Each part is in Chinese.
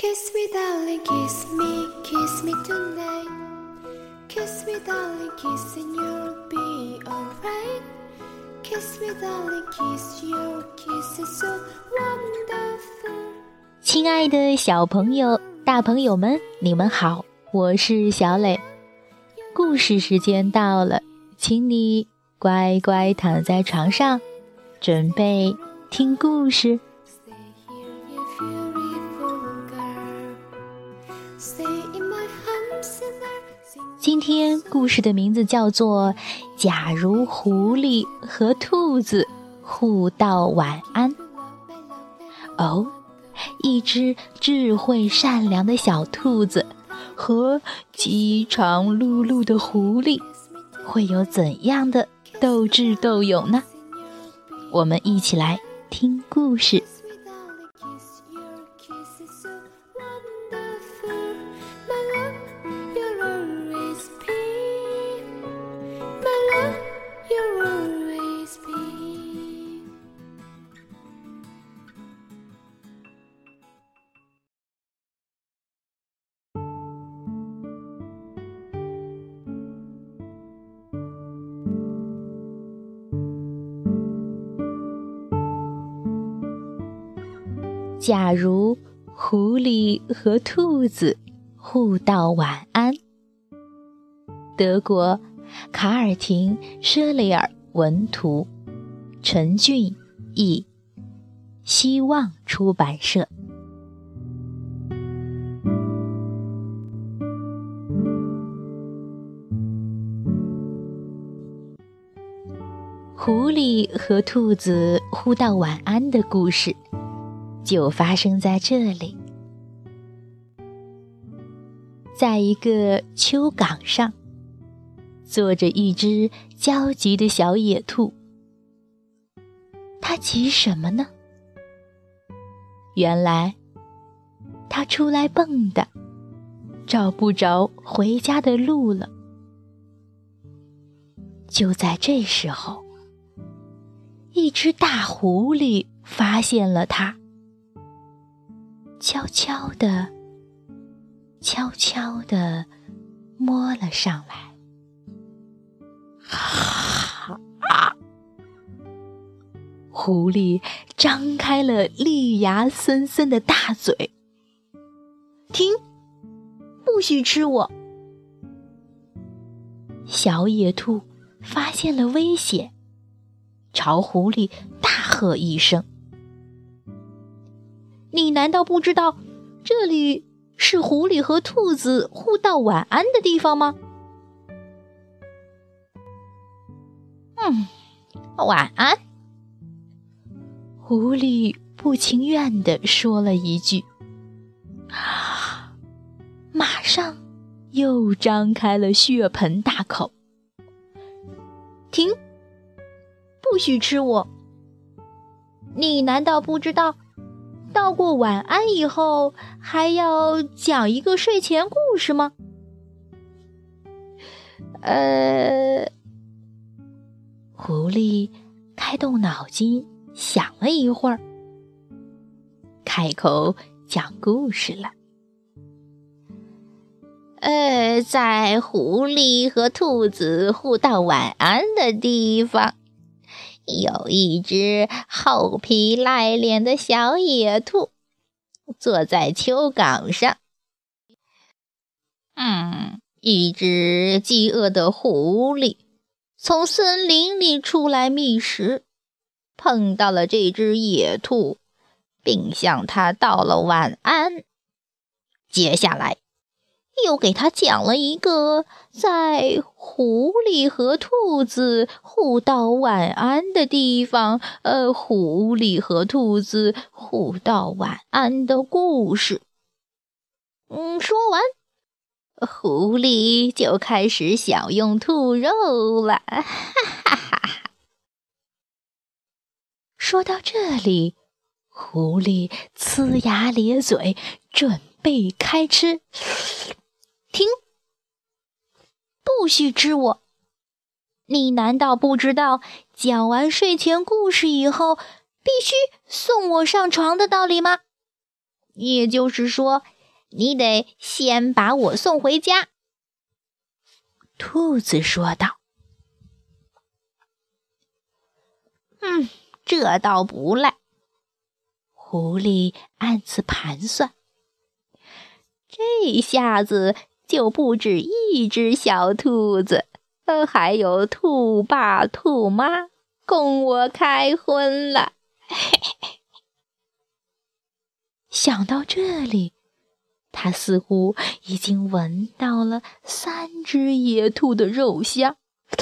Kiss me, darling, kiss me, kiss me tonight. Kiss me, darling, kiss and you'll be alright. Kiss me, darling, kiss your kiss is so wonderful. 亲爱的小朋友、大朋友们，你们好，我是小磊。故事时间到了，请你乖乖躺在床上，准备听故事。今天故事的名字叫做《假如狐狸和兔子互道晚安》。哦，一只智慧善良的小兔子和饥肠辘辘的狐狸，会有怎样的斗智斗勇呢？我们一起来听故事。假如狐狸和兔子互道晚安。德国卡尔廷·舍雷尔文图，陈俊译，希望出版社。狐狸和兔子互道晚安的故事。就发生在这里，在一个丘岗上，坐着一只焦急的小野兔。它急什么呢？原来，它出来蹦跶，找不着回家的路了。就在这时候，一只大狐狸发现了它。悄悄地、悄悄地摸了上来。啊！狐狸张开了利牙森森的大嘴。停！不许吃我！小野兔发现了危险，朝狐狸大喝一声。你难道不知道这里是狐狸和兔子互道晚安的地方吗？嗯，晚安。狐狸不情愿地说了一句，啊，马上又张开了血盆大口。停！不许吃我！你难道不知道？道过晚安以后，还要讲一个睡前故事吗？呃，狐狸开动脑筋想了一会儿，开口讲故事了。呃，在狐狸和兔子互道晚安的地方。有一只厚皮赖脸的小野兔，坐在丘岗上。嗯，一只饥饿的狐狸从森林里出来觅食，碰到了这只野兔，并向它道了晚安。接下来，又给他讲了一个在狐狸和兔子互道晚安的地方，呃，狐狸和兔子互道晚安的故事。嗯，说完，狐狸就开始享用兔肉了。哈哈哈哈！说到这里，狐狸呲牙咧嘴，准备开吃。停！不许吃我！你难道不知道讲完睡前故事以后必须送我上床的道理吗？也就是说，你得先把我送回家。”兔子说道。“嗯，这倒不赖。”狐狸暗自盘算，“这下子就不止一只小兔子，呃，还有兔爸兔妈供我开荤了。”嘿。想到这里，他似乎已经闻到了三只野兔的肉香。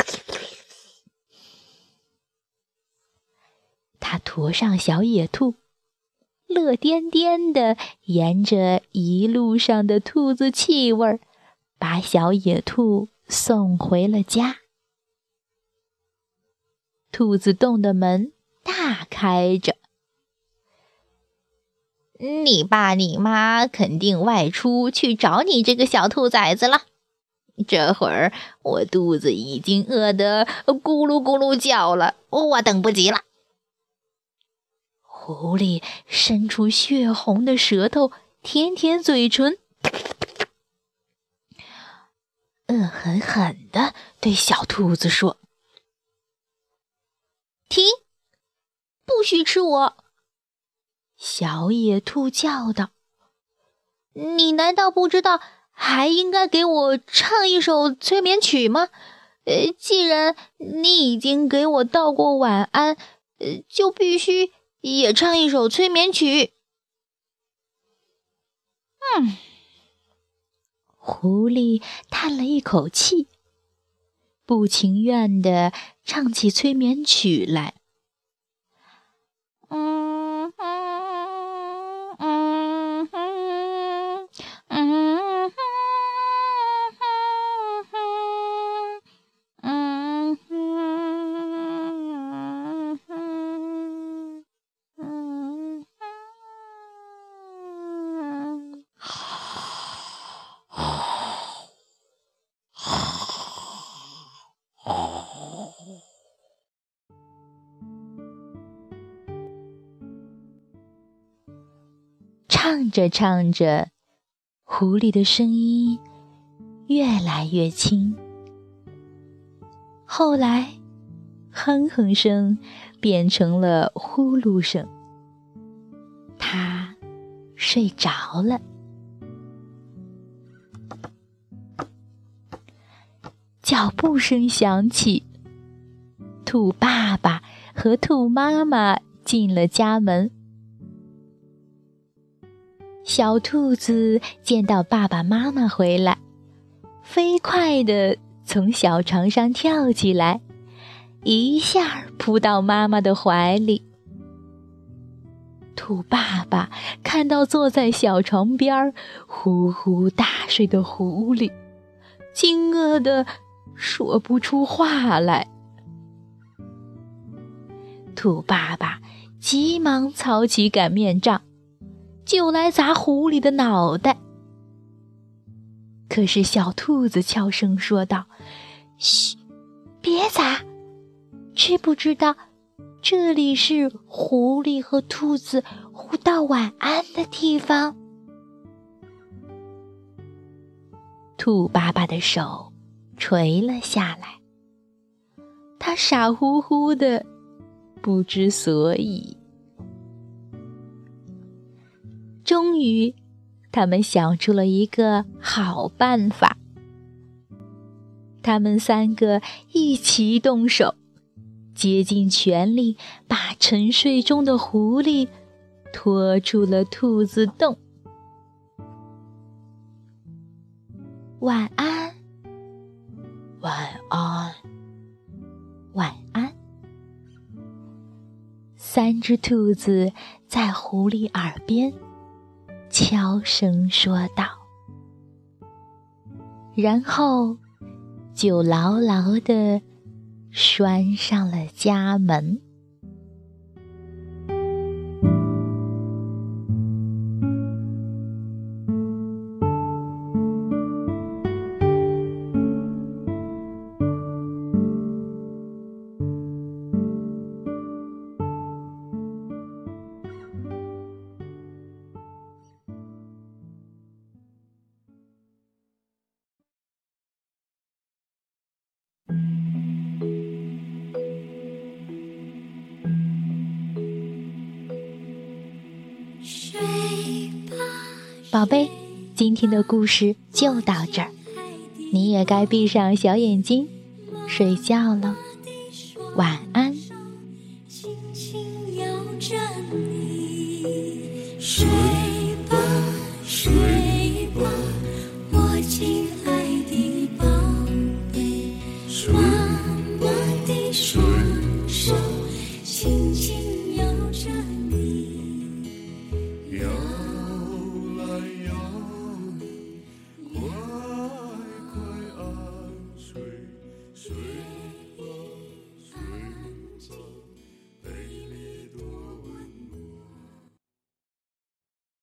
他驮上小野兔，乐颠颠的沿着一路上的兔子气味儿，把小野兔送回了家。兔子洞的门大开着。你爸你妈肯定外出去找你这个小兔崽子了。这会儿我肚子已经饿得咕噜咕噜叫了，我等不及了。狐狸伸出血红的舌头舔舔嘴唇，恶狠狠地对小兔子说：“停，不许吃我！”小野兔叫道：“你难道不知道还应该给我唱一首催眠曲吗？呃，既然你已经给我道过晚安，呃，就必须也唱一首催眠曲。”嗯，狐狸叹了一口气，不情愿地唱起催眠曲来。着唱着，狐狸的声音越来越轻，后来哼哼声变成了呼噜声。它睡着了。脚步声响起，兔爸爸和兔妈妈进了家门。小兔子见到爸爸妈妈回来，飞快地从小床上跳起来，一下扑到妈妈的怀里。兔爸爸看到坐在小床边呼呼大睡的狐狸，惊愕的说不出话来。兔爸爸急忙操起擀面杖。就来砸狐狸的脑袋。可是小兔子悄声说道：“嘘，别砸！知不知道，这里是狐狸和兔子互道晚安的地方？”兔爸爸的手垂了下来，他傻乎乎的，不知所以。终于，他们想出了一个好办法。他们三个一起动手，竭尽全力把沉睡中的狐狸拖出了兔子洞。晚安，晚安，晚安。三只兔子在狐狸耳边。悄声说道，然后就牢牢的拴上了家门。宝贝，今天的故事就到这儿，你也该闭上小眼睛睡觉了，晚安。